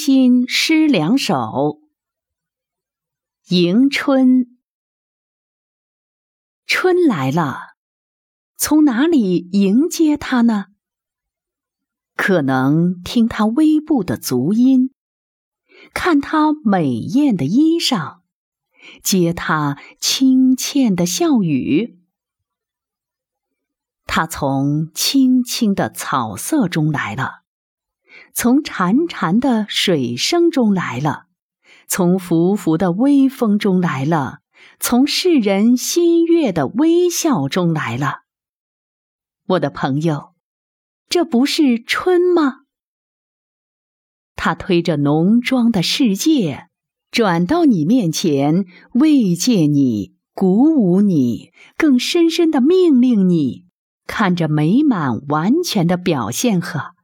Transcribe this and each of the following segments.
新诗两首。迎春，春来了，从哪里迎接它呢？可能听它微步的足音，看它美艳的衣裳，接它轻倩的笑语。它从青青的草色中来了。从潺潺的水声中来了，从拂拂的微风中来了，从世人心悦的微笑中来了。我的朋友，这不是春吗？他推着浓妆的世界，转到你面前，慰藉你，鼓舞你，更深深的命令你，看着美满完全的表现呵。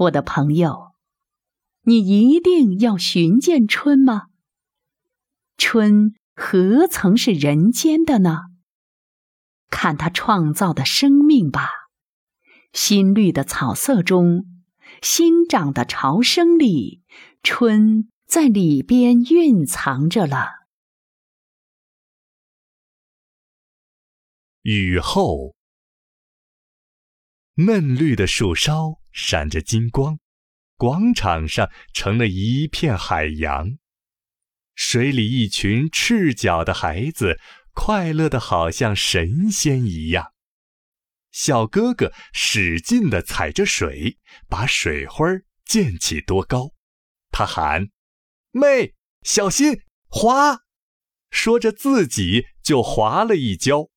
我的朋友，你一定要寻见春吗？春何曾是人间的呢？看它创造的生命吧，新绿的草色中，新长的潮声里，春在里边蕴藏着了。雨后，嫩绿的树梢。闪着金光，广场上成了一片海洋。水里一群赤脚的孩子，快乐的好像神仙一样。小哥哥使劲地踩着水，把水花溅起多高。他喊：“妹，小心滑！”说着自己就滑了一跤。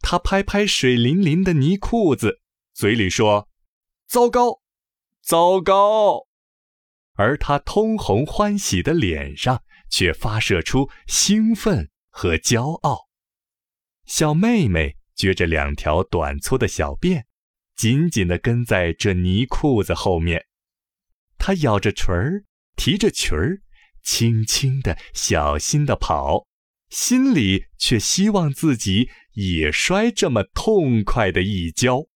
他拍拍水淋淋的泥裤子，嘴里说。糟糕，糟糕！而他通红欢喜的脸上却发射出兴奋和骄傲。小妹妹撅着两条短粗的小辫，紧紧地跟在这泥裤子后面。她咬着唇儿，提着裙儿，轻轻地、小心地跑，心里却希望自己也摔这么痛快的一跤。